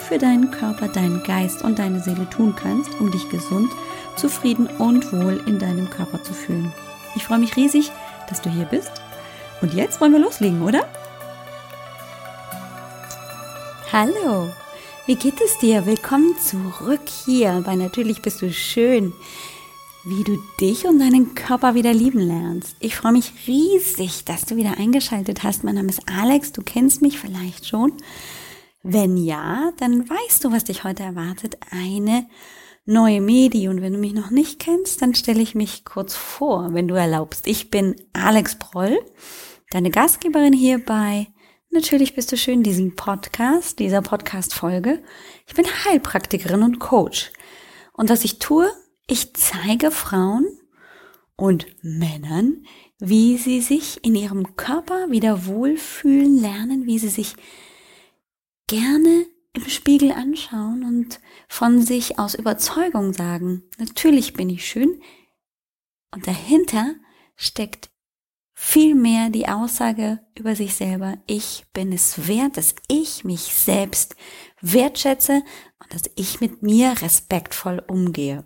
für deinen Körper, deinen Geist und deine Seele tun kannst, um dich gesund, zufrieden und wohl in deinem Körper zu fühlen. Ich freue mich riesig, dass du hier bist. Und jetzt wollen wir loslegen, oder? Hallo, wie geht es dir? Willkommen zurück hier bei Natürlich bist du schön. Wie du dich und deinen Körper wieder lieben lernst. Ich freue mich riesig, dass du wieder eingeschaltet hast. Mein Name ist Alex, du kennst mich vielleicht schon. Wenn ja, dann weißt du, was dich heute erwartet. Eine neue Medi. Und wenn du mich noch nicht kennst, dann stelle ich mich kurz vor, wenn du erlaubst. Ich bin Alex Broll, deine Gastgeberin hierbei. Natürlich bist du schön diesem Podcast, dieser Podcast-Folge. Ich bin Heilpraktikerin und Coach. Und was ich tue, ich zeige Frauen und Männern, wie sie sich in ihrem Körper wieder wohlfühlen lernen, wie sie sich gerne im Spiegel anschauen und von sich aus Überzeugung sagen, natürlich bin ich schön. Und dahinter steckt viel mehr die Aussage über sich selber, ich bin es wert, dass ich mich selbst wertschätze und dass ich mit mir respektvoll umgehe.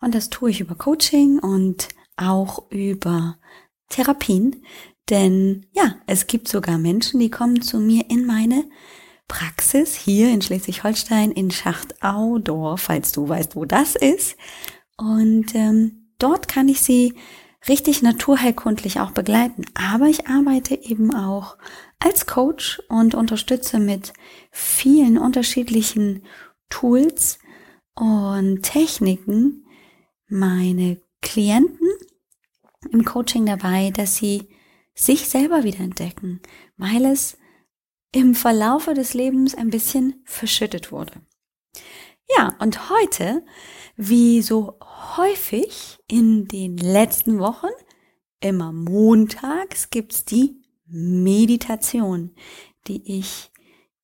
Und das tue ich über Coaching und auch über Therapien, denn ja, es gibt sogar Menschen, die kommen zu mir in meine Praxis hier in Schleswig-Holstein in Schacht-Audorf, falls du weißt, wo das ist. Und ähm, dort kann ich sie richtig naturheilkundlich auch begleiten. Aber ich arbeite eben auch als Coach und unterstütze mit vielen unterschiedlichen Tools und Techniken meine Klienten im Coaching dabei, dass sie sich selber wieder entdecken, weil es im Verlaufe des Lebens ein bisschen verschüttet wurde. Ja, und heute, wie so häufig in den letzten Wochen, immer montags gibt's die Meditation, die ich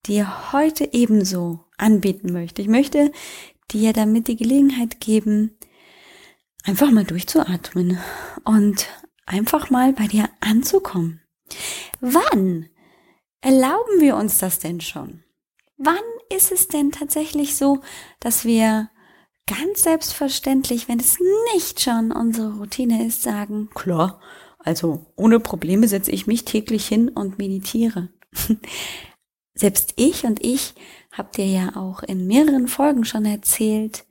dir heute ebenso anbieten möchte. Ich möchte dir damit die Gelegenheit geben, einfach mal durchzuatmen und einfach mal bei dir anzukommen. Wann erlauben wir uns das denn schon? Wann ist es denn tatsächlich so, dass wir ganz selbstverständlich, wenn es nicht schon unsere Routine ist, sagen, klar, also ohne Probleme setze ich mich täglich hin und meditiere. Selbst ich und ich habe dir ja auch in mehreren Folgen schon erzählt,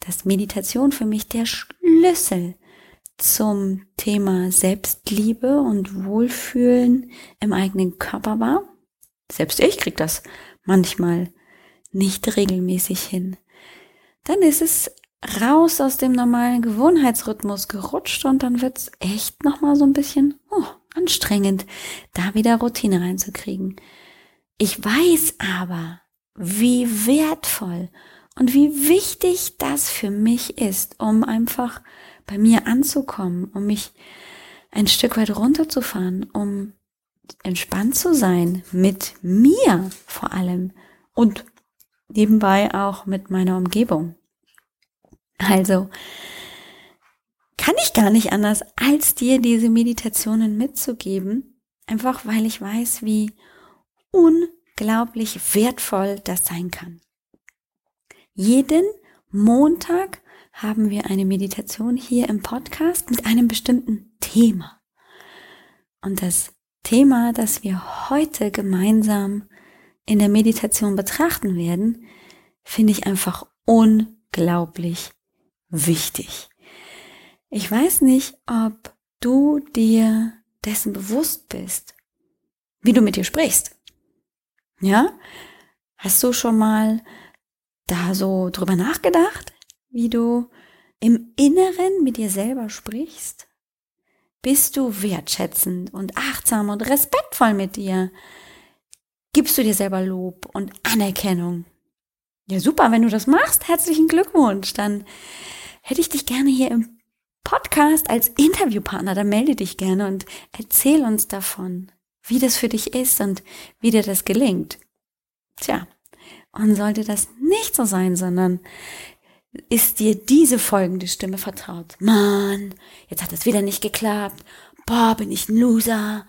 dass Meditation für mich der Schlüssel zum Thema Selbstliebe und Wohlfühlen im eigenen Körper war. Selbst ich krieg das manchmal nicht regelmäßig hin. Dann ist es raus aus dem normalen Gewohnheitsrhythmus gerutscht und dann wird's echt nochmal so ein bisschen oh, anstrengend, da wieder Routine reinzukriegen. Ich weiß aber, wie wertvoll und wie wichtig das für mich ist, um einfach bei mir anzukommen, um mich ein Stück weit runterzufahren, um entspannt zu sein mit mir vor allem und nebenbei auch mit meiner Umgebung. Also kann ich gar nicht anders, als dir diese Meditationen mitzugeben, einfach weil ich weiß, wie unglaublich wertvoll das sein kann. Jeden Montag haben wir eine Meditation hier im Podcast mit einem bestimmten Thema. Und das Thema, das wir heute gemeinsam in der Meditation betrachten werden, finde ich einfach unglaublich wichtig. Ich weiß nicht, ob du dir dessen bewusst bist, wie du mit dir sprichst. Ja? Hast du schon mal da so drüber nachgedacht? Wie du im Inneren mit dir selber sprichst? Bist du wertschätzend und achtsam und respektvoll mit dir? Gibst du dir selber Lob und Anerkennung? Ja, super, wenn du das machst, herzlichen Glückwunsch. Dann hätte ich dich gerne hier im Podcast als Interviewpartner. Dann melde dich gerne und erzähl uns davon, wie das für dich ist und wie dir das gelingt. Tja, und sollte das nicht so sein, sondern ist dir diese folgende Stimme vertraut? Mann, jetzt hat es wieder nicht geklappt. Boah, bin ich ein Loser.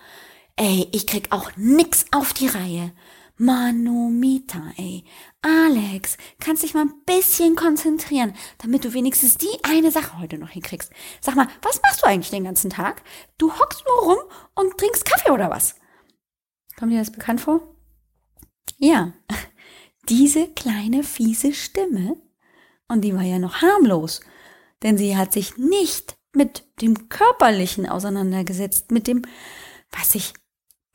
Ey, ich krieg auch nix auf die Reihe. Manomita, ey. Alex, kannst dich mal ein bisschen konzentrieren, damit du wenigstens die eine Sache heute noch hinkriegst. Sag mal, was machst du eigentlich den ganzen Tag? Du hockst nur rum und trinkst Kaffee oder was? Kommt dir das bekannt vor? Ja, diese kleine fiese Stimme, und die war ja noch harmlos, denn sie hat sich nicht mit dem Körperlichen auseinandergesetzt, mit dem, was ich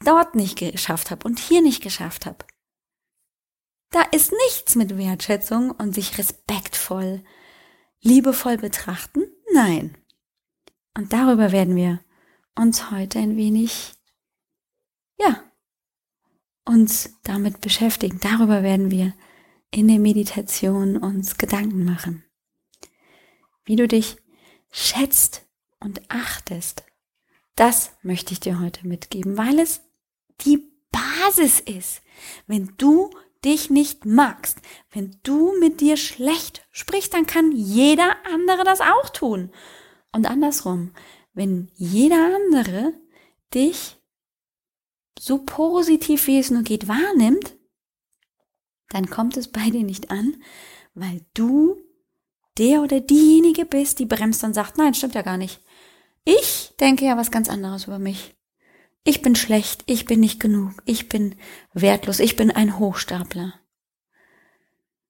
dort nicht geschafft habe und hier nicht geschafft habe. Da ist nichts mit Wertschätzung und sich respektvoll, liebevoll betrachten. Nein. Und darüber werden wir uns heute ein wenig, ja, uns damit beschäftigen. Darüber werden wir in der Meditation uns Gedanken machen. Wie du dich schätzt und achtest, das möchte ich dir heute mitgeben, weil es die Basis ist. Wenn du dich nicht magst, wenn du mit dir schlecht sprichst, dann kann jeder andere das auch tun. Und andersrum, wenn jeder andere dich so positiv wie es nur geht wahrnimmt, dann kommt es bei dir nicht an, weil du der oder diejenige bist, die bremst und sagt, nein, stimmt ja gar nicht. Ich denke ja was ganz anderes über mich. Ich bin schlecht, ich bin nicht genug, ich bin wertlos, ich bin ein Hochstapler.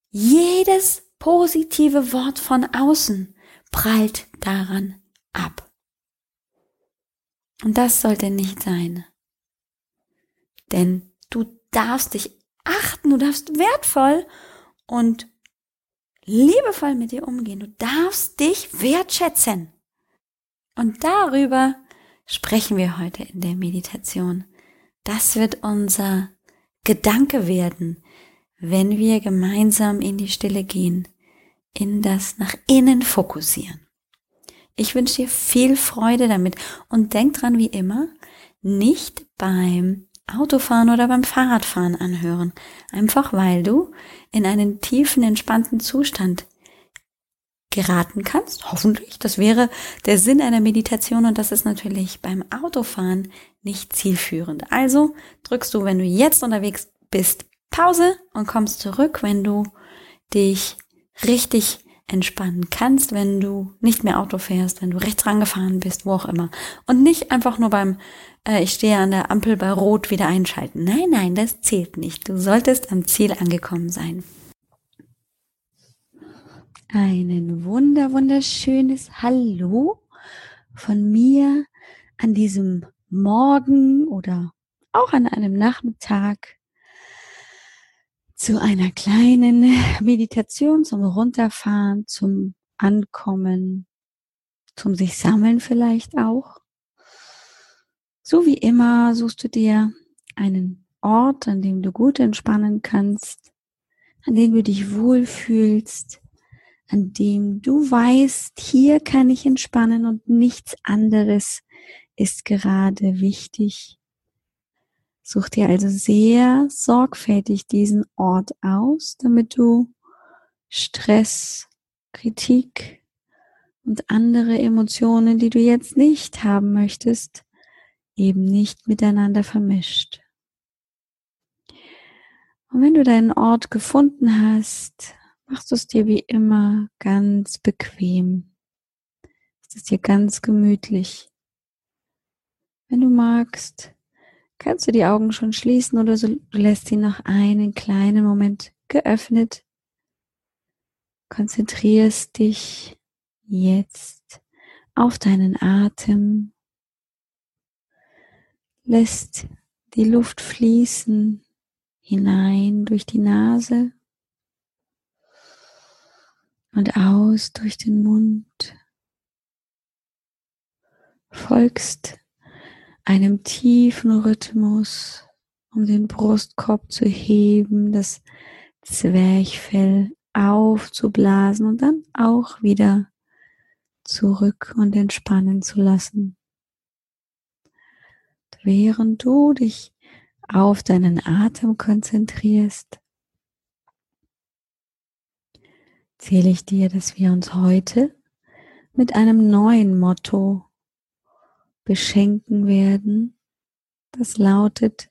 Jedes positive Wort von außen prallt daran ab. Und das sollte nicht sein. Denn du darfst dich achten, du darfst wertvoll und liebevoll mit dir umgehen. Du darfst dich wertschätzen. Und darüber sprechen wir heute in der Meditation. Das wird unser Gedanke werden, wenn wir gemeinsam in die Stille gehen, in das nach innen fokussieren. Ich wünsche dir viel Freude damit und denk dran wie immer, nicht beim Autofahren oder beim Fahrradfahren anhören, einfach weil du in einen tiefen, entspannten Zustand geraten kannst, hoffentlich. Das wäre der Sinn einer Meditation und das ist natürlich beim Autofahren nicht zielführend. Also drückst du, wenn du jetzt unterwegs bist, Pause und kommst zurück, wenn du dich richtig entspannen kannst, wenn du nicht mehr Auto fährst, wenn du rechts rangefahren bist, wo auch immer. Und nicht einfach nur beim, äh, ich stehe an der Ampel bei Rot wieder einschalten. Nein, nein, das zählt nicht. Du solltest am Ziel angekommen sein. Einen wunder, wunderschönes Hallo von mir an diesem Morgen oder auch an einem Nachmittag zu einer kleinen Meditation zum Runterfahren, zum Ankommen, zum sich sammeln vielleicht auch. So wie immer suchst du dir einen Ort, an dem du gut entspannen kannst, an dem du dich wohlfühlst, an dem du weißt, hier kann ich entspannen und nichts anderes ist gerade wichtig. Such dir also sehr sorgfältig diesen Ort aus, damit du Stress, Kritik und andere Emotionen, die du jetzt nicht haben möchtest, eben nicht miteinander vermischt. Und wenn du deinen Ort gefunden hast, machst du es dir wie immer ganz bequem. Es ist dir ganz gemütlich. Wenn du magst, kannst du die Augen schon schließen oder so, du lässt sie noch einen kleinen Moment geöffnet. Konzentrierst dich jetzt auf deinen Atem. Lässt die Luft fließen hinein durch die Nase und aus durch den Mund. Folgst einem tiefen Rhythmus, um den Brustkorb zu heben, dass Zwerchfell aufzublasen und dann auch wieder zurück und entspannen zu lassen. Während du dich auf deinen Atem konzentrierst, zähle ich dir, dass wir uns heute mit einem neuen Motto beschenken werden. Das lautet,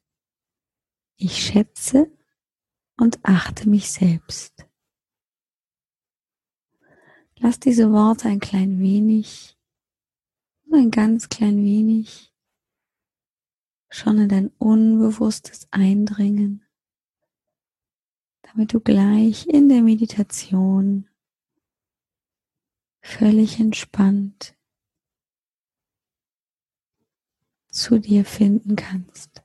ich schätze und achte mich selbst. Lass diese Worte ein klein wenig, nur ein ganz klein wenig schon in dein Unbewusstes eindringen, damit du gleich in der Meditation völlig entspannt zu dir finden kannst.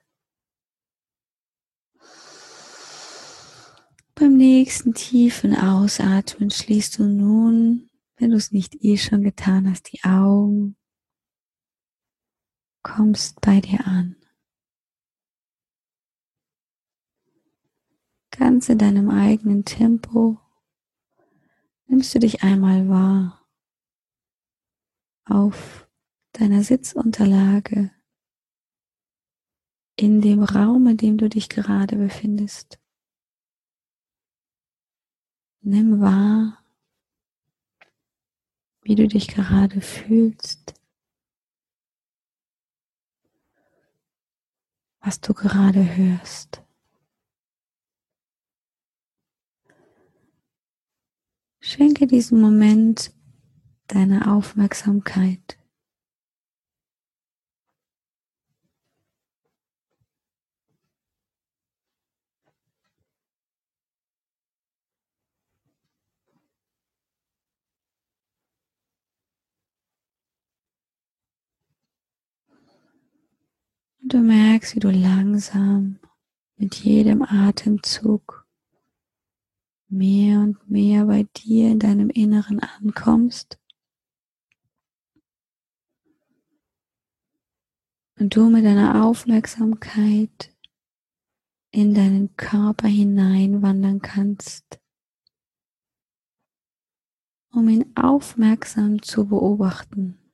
Beim nächsten tiefen Ausatmen schließt du nun, wenn du es nicht eh schon getan hast, die Augen, kommst bei dir an. Ganz in deinem eigenen Tempo nimmst du dich einmal wahr auf deiner Sitzunterlage in dem Raum, in dem du dich gerade befindest. Nimm wahr, wie du dich gerade fühlst, was du gerade hörst. Schenke diesem Moment deine Aufmerksamkeit. Und du merkst, wie du langsam mit jedem Atemzug mehr und mehr bei dir in deinem Inneren ankommst. Und du mit deiner Aufmerksamkeit in deinen Körper hineinwandern kannst, um ihn aufmerksam zu beobachten.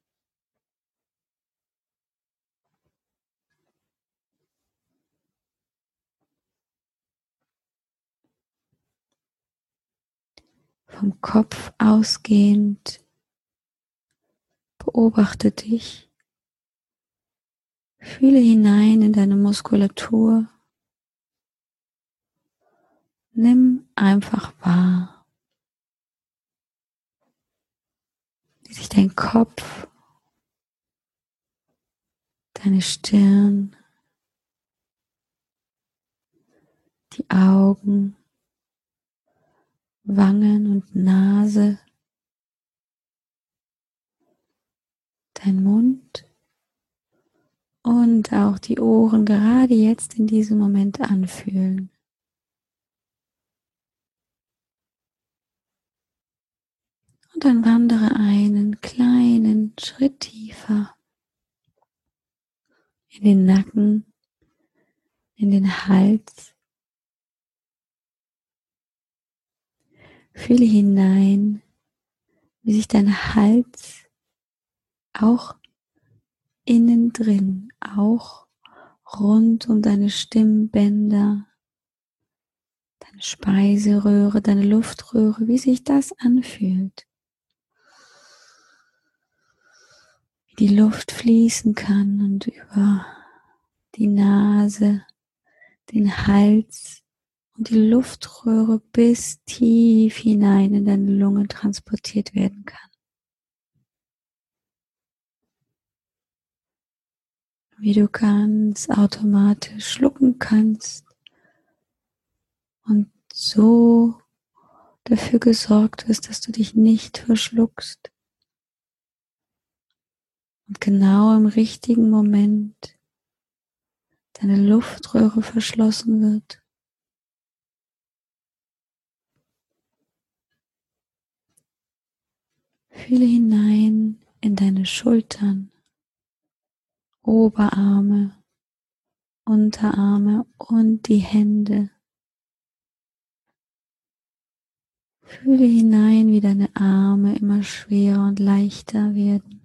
Vom Kopf ausgehend. Beobachte dich. Fühle hinein in deine Muskulatur. Nimm einfach wahr, wie sich dein Kopf, deine Stirn, die Augen, Wangen und Nase, dein Mund. Und auch die Ohren gerade jetzt in diesem Moment anfühlen. Und dann wandere einen kleinen Schritt tiefer in den Nacken, in den Hals, Fühle hinein, wie sich dein Hals auch innen drin, auch rund um deine Stimmbänder, deine Speiseröhre, deine Luftröhre, wie sich das anfühlt. Wie die Luft fließen kann und über die Nase, den Hals und die Luftröhre bis tief hinein in deine Lunge transportiert werden kann. Wie du ganz automatisch schlucken kannst und so dafür gesorgt wirst, dass du dich nicht verschluckst. Und genau im richtigen Moment deine Luftröhre verschlossen wird Fühle hinein in deine Schultern, Oberarme, Unterarme und die Hände. Fühle hinein, wie deine Arme immer schwerer und leichter werden.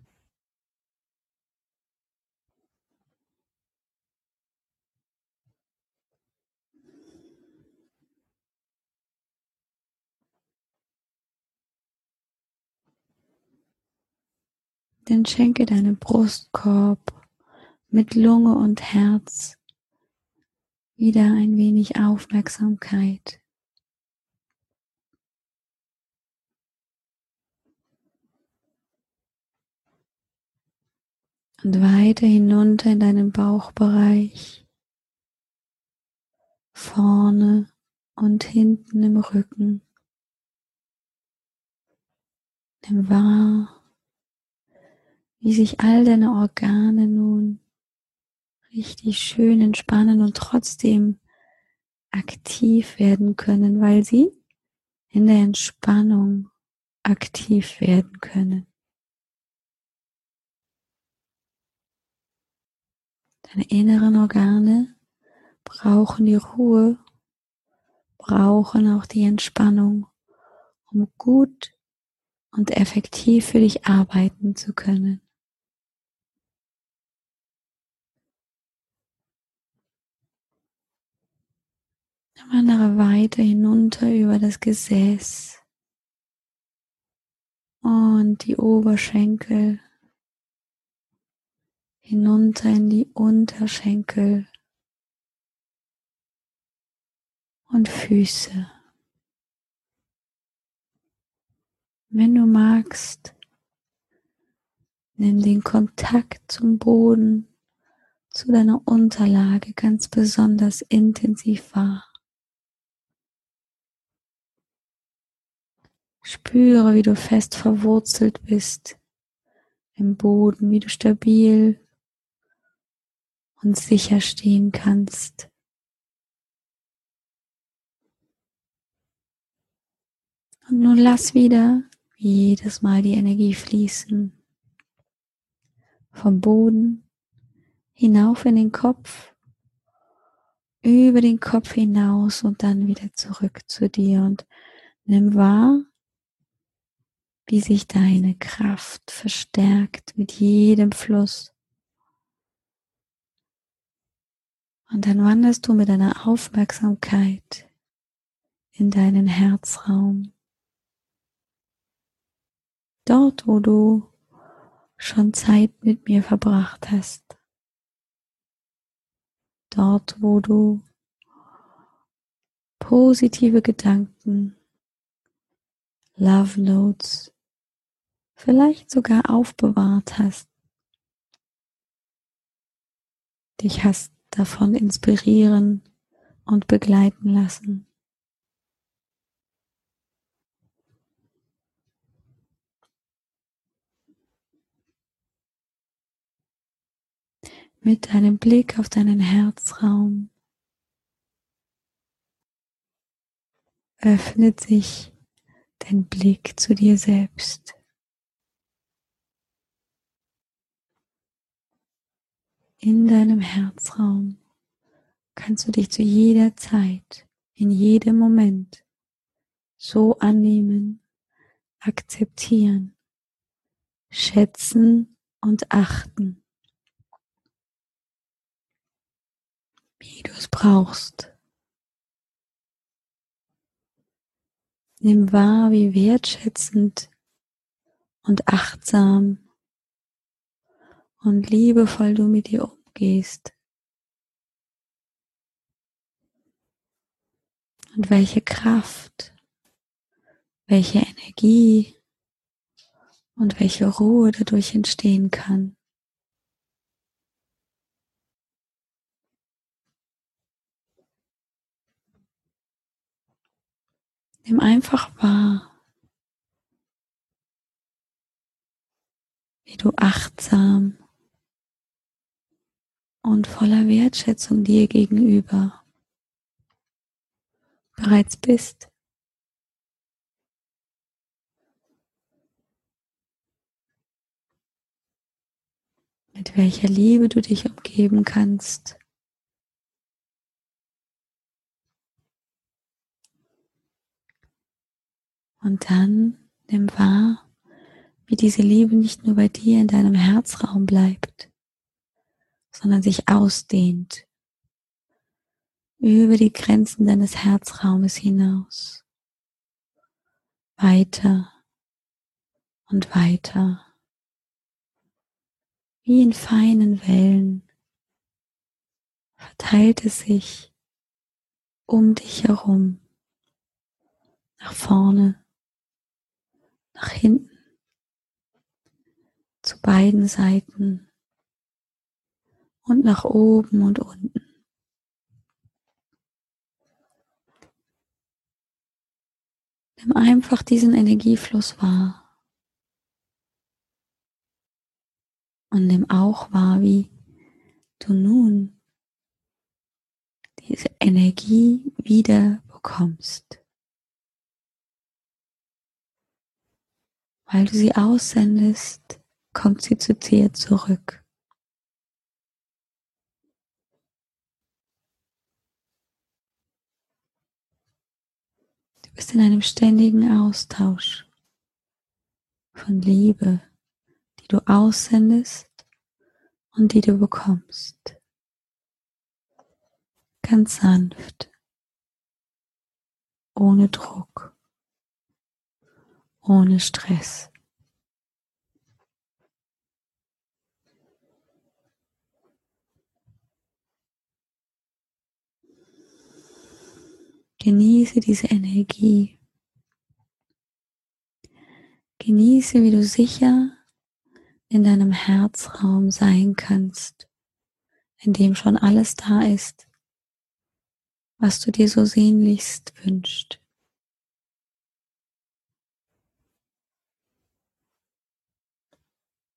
Dann schenke deinem Brustkorb mit Lunge und Herz wieder ein wenig Aufmerksamkeit. Und weiter hinunter in deinen Bauchbereich, vorne und hinten im Rücken. Nimm wahr, wie sich all deine Organe nun richtig schön entspannen und trotzdem aktiv werden können, weil sie in der Entspannung aktiv werden können. Deine inneren Organe brauchen die Ruhe, brauchen auch die Entspannung, um gut und effektiv für dich arbeiten zu können. Wandere weiter hinunter über das Gesäß und die Oberschenkel, hinunter in die Unterschenkel und Füße. Wenn du magst, nimm den Kontakt zum Boden, zu deiner Unterlage ganz besonders intensiv wahr. Spüre, wie du fest verwurzelt bist im Boden, wie du stabil und sicher stehen kannst. Und nun lass wieder jedes Mal die Energie fließen. Vom Boden hinauf in den Kopf, über den Kopf hinaus und dann wieder zurück zu dir und nimm wahr, wie sich deine Kraft verstärkt mit jedem Fluss. Und dann wanderst du mit deiner Aufmerksamkeit in deinen Herzraum. Dort, wo du schon Zeit mit mir verbracht hast. Dort, wo du positive Gedanken, Love Notes vielleicht sogar aufbewahrt hast, dich hast davon inspirieren und begleiten lassen. Mit deinem Blick auf deinen Herzraum öffnet sich dein Blick zu dir selbst. In deinem Herzraum kannst du dich zu jeder Zeit, in jedem Moment so annehmen, akzeptieren, schätzen und achten, wie du es brauchst. Nimm wahr, wie wertschätzend und achtsam und liebevoll du mit dir umgehst. Und welche Kraft, welche Energie und welche Ruhe dadurch entstehen kann. Nimm einfach wahr, wie du achtsam und voller Wertschätzung dir gegenüber bereits bist. Mit welcher Liebe du dich umgeben kannst. Und dann nimm wahr, wie diese Liebe nicht nur bei dir in deinem Herzraum bleibt, sondern sich ausdehnt über die Grenzen deines Herzraumes hinaus. Weiter und weiter. Wie in feinen Wellen verteilt es sich um dich herum, nach vorne, nach hinten, zu beiden Seiten und nach oben und unten. Nimm einfach diesen Energiefluss wahr. Und nimm auch wahr, wie du nun diese Energie wieder bekommst. Weil du sie aussendest, kommt sie zu dir zurück. Du bist in einem ständigen Austausch von Liebe, die du aussendest und die du bekommst. Ganz sanft, ohne Druck, ohne Stress. Genieße diese Energie. Genieße, wie du sicher in deinem Herzraum sein kannst, in dem schon alles da ist, was du dir so sehnlichst wünscht.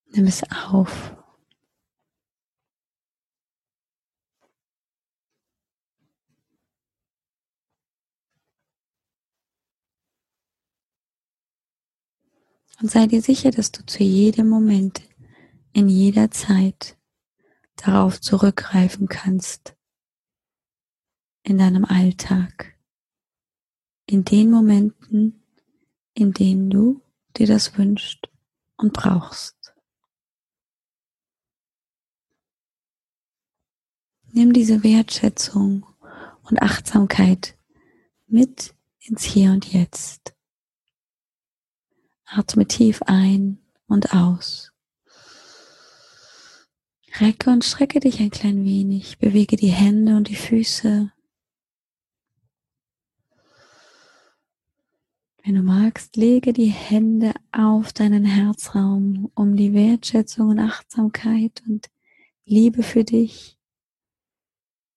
Nimm es auf. Und sei dir sicher, dass du zu jedem Moment, in jeder Zeit darauf zurückgreifen kannst. In deinem Alltag. In den Momenten, in denen du dir das wünschst und brauchst. Nimm diese Wertschätzung und Achtsamkeit mit ins Hier und Jetzt. Atme tief ein und aus. Recke und strecke dich ein klein wenig, bewege die Hände und die Füße. Wenn du magst, lege die Hände auf deinen Herzraum, um die Wertschätzung und Achtsamkeit und Liebe für dich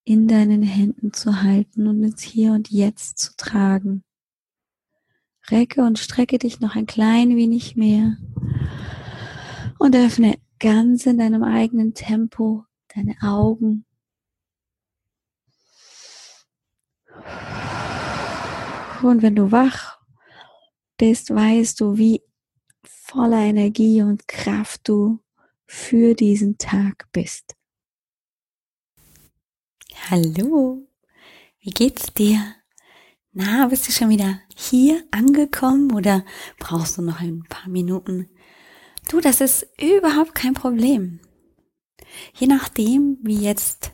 in deinen Händen zu halten und ins Hier und Jetzt zu tragen. Recke und strecke dich noch ein klein wenig mehr und öffne ganz in deinem eigenen Tempo deine Augen. Und wenn du wach bist, weißt du, wie voller Energie und Kraft du für diesen Tag bist. Hallo, wie geht's dir? Na, bist du schon wieder hier angekommen oder brauchst du noch ein paar Minuten? Du, das ist überhaupt kein Problem. Je nachdem, wie jetzt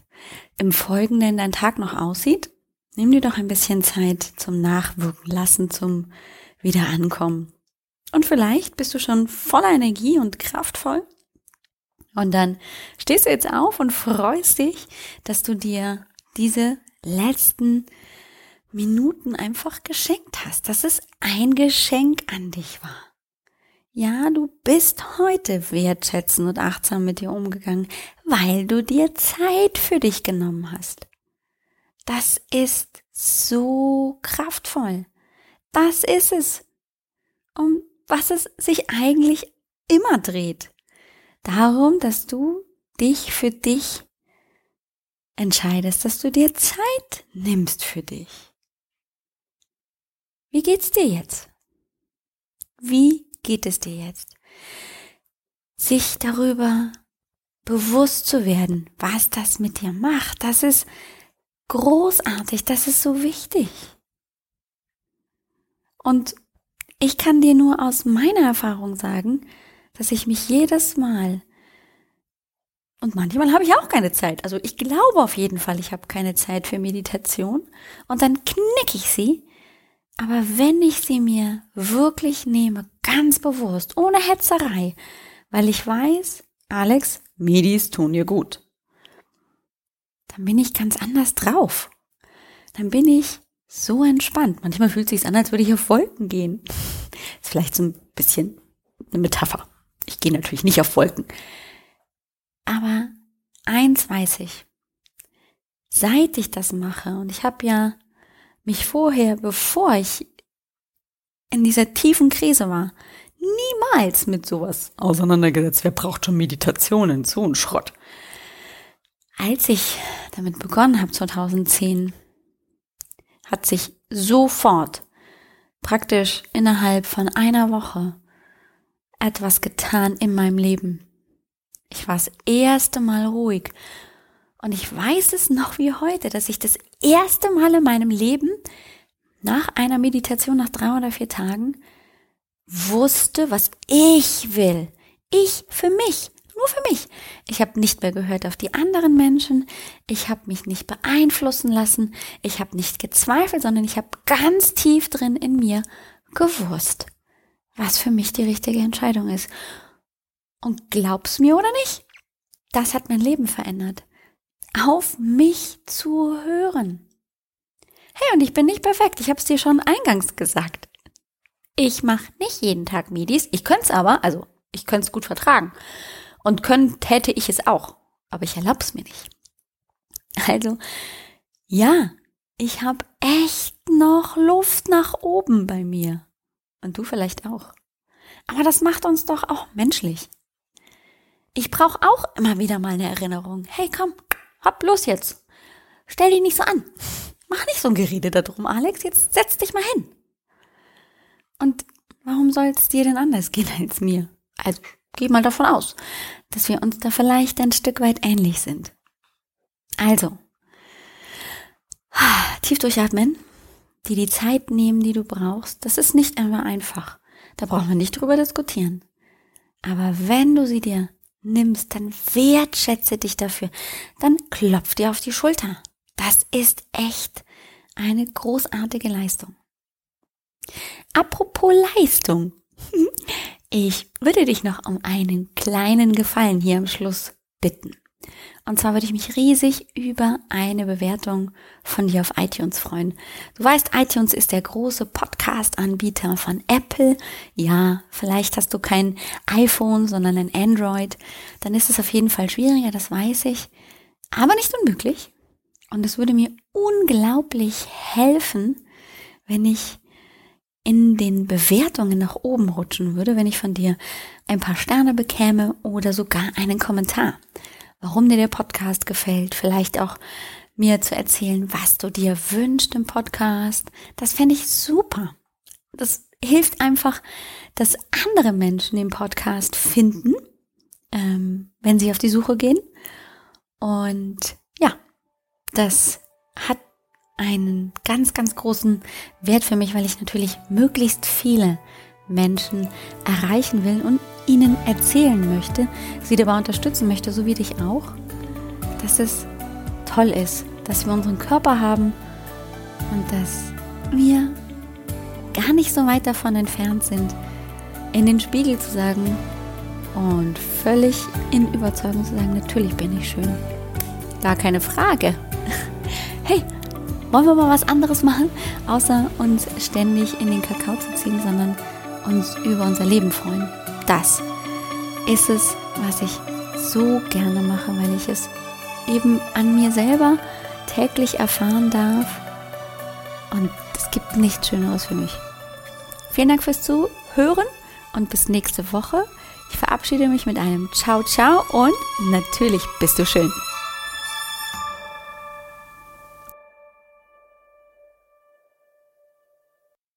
im Folgenden dein Tag noch aussieht, nimm dir doch ein bisschen Zeit zum Nachwirken lassen, zum Wiederankommen. Und vielleicht bist du schon voller Energie und kraftvoll. Und dann stehst du jetzt auf und freust dich, dass du dir diese letzten Minuten einfach geschenkt hast, dass es ein Geschenk an dich war. Ja, du bist heute wertschätzend und achtsam mit dir umgegangen, weil du dir Zeit für dich genommen hast. Das ist so kraftvoll. Das ist es, um was es sich eigentlich immer dreht. Darum, dass du dich für dich entscheidest, dass du dir Zeit nimmst für dich. Wie geht's dir jetzt? Wie geht es dir jetzt? Sich darüber bewusst zu werden, was das mit dir macht, das ist großartig, das ist so wichtig. Und ich kann dir nur aus meiner Erfahrung sagen, dass ich mich jedes Mal und manchmal habe ich auch keine Zeit. Also ich glaube auf jeden Fall, ich habe keine Zeit für Meditation. Und dann knick ich sie. Aber wenn ich sie mir wirklich nehme, ganz bewusst, ohne Hetzerei, weil ich weiß, Alex, Medis tun dir gut, dann bin ich ganz anders drauf. Dann bin ich so entspannt. Manchmal fühlt es sich an, als würde ich auf Wolken gehen. Ist vielleicht so ein bisschen eine Metapher. Ich gehe natürlich nicht auf Wolken. Aber eins weiß ich. Seit ich das mache, und ich habe ja mich vorher, bevor ich in dieser tiefen Krise war, niemals mit sowas auseinandergesetzt. Wer braucht schon Meditationen? So ein Schrott. Als ich damit begonnen habe, 2010, hat sich sofort, praktisch innerhalb von einer Woche, etwas getan in meinem Leben. Ich war das erste Mal ruhig. Und ich weiß es noch wie heute, dass ich das erste Mal in meinem Leben nach einer Meditation nach drei oder vier Tagen wusste, was ich will. Ich für mich, nur für mich. Ich habe nicht mehr gehört auf die anderen Menschen. Ich habe mich nicht beeinflussen lassen. Ich habe nicht gezweifelt, sondern ich habe ganz tief drin in mir gewusst, was für mich die richtige Entscheidung ist. Und glaub's mir oder nicht, das hat mein Leben verändert. Auf mich zu hören. Hey, und ich bin nicht perfekt. Ich habe es dir schon eingangs gesagt. Ich mache nicht jeden Tag Medis. Ich könnte es aber, also ich könnte es gut vertragen. Und können täte ich es auch. Aber ich erlaub's mir nicht. Also, ja, ich habe echt noch Luft nach oben bei mir. Und du vielleicht auch. Aber das macht uns doch auch menschlich. Ich brauche auch immer wieder mal eine Erinnerung. Hey, komm, hopp, los jetzt. Stell dich nicht so an. Mach nicht so ein Gerede darum, Alex. Jetzt setz dich mal hin. Und warum soll es dir denn anders gehen als mir? Also, geh mal davon aus, dass wir uns da vielleicht ein Stück weit ähnlich sind. Also, tief durchatmen, dir die Zeit nehmen, die du brauchst. Das ist nicht immer einfach. Da brauchen wir nicht drüber diskutieren. Aber wenn du sie dir nimmst, dann wertschätze dich dafür. Dann klopf dir auf die Schulter. Das ist echt eine großartige Leistung. Apropos Leistung. Ich würde dich noch um einen kleinen Gefallen hier am Schluss bitten. Und zwar würde ich mich riesig über eine Bewertung von dir auf iTunes freuen. Du weißt, iTunes ist der große Podcast-Anbieter von Apple. Ja, vielleicht hast du kein iPhone, sondern ein Android. Dann ist es auf jeden Fall schwieriger, das weiß ich. Aber nicht unmöglich. Und es würde mir unglaublich helfen, wenn ich in den Bewertungen nach oben rutschen würde, wenn ich von dir ein paar Sterne bekäme oder sogar einen Kommentar warum dir der Podcast gefällt, vielleicht auch mir zu erzählen, was du dir wünschst im Podcast. Das fände ich super. Das hilft einfach, dass andere Menschen den Podcast finden, ähm, wenn sie auf die Suche gehen. Und ja, das hat einen ganz, ganz großen Wert für mich, weil ich natürlich möglichst viele Menschen erreichen will und ihnen erzählen möchte, sie dabei unterstützen möchte, so wie dich auch, dass es toll ist, dass wir unseren Körper haben und dass wir gar nicht so weit davon entfernt sind, in den Spiegel zu sagen und völlig in Überzeugung zu sagen, natürlich bin ich schön. Gar keine Frage. Hey, wollen wir mal was anderes machen, außer uns ständig in den Kakao zu ziehen, sondern uns über unser Leben freuen. Das ist es, was ich so gerne mache, weil ich es eben an mir selber täglich erfahren darf. Und es gibt nichts Schöneres für mich. Vielen Dank fürs Zuhören und bis nächste Woche. Ich verabschiede mich mit einem Ciao, ciao und natürlich bist du schön.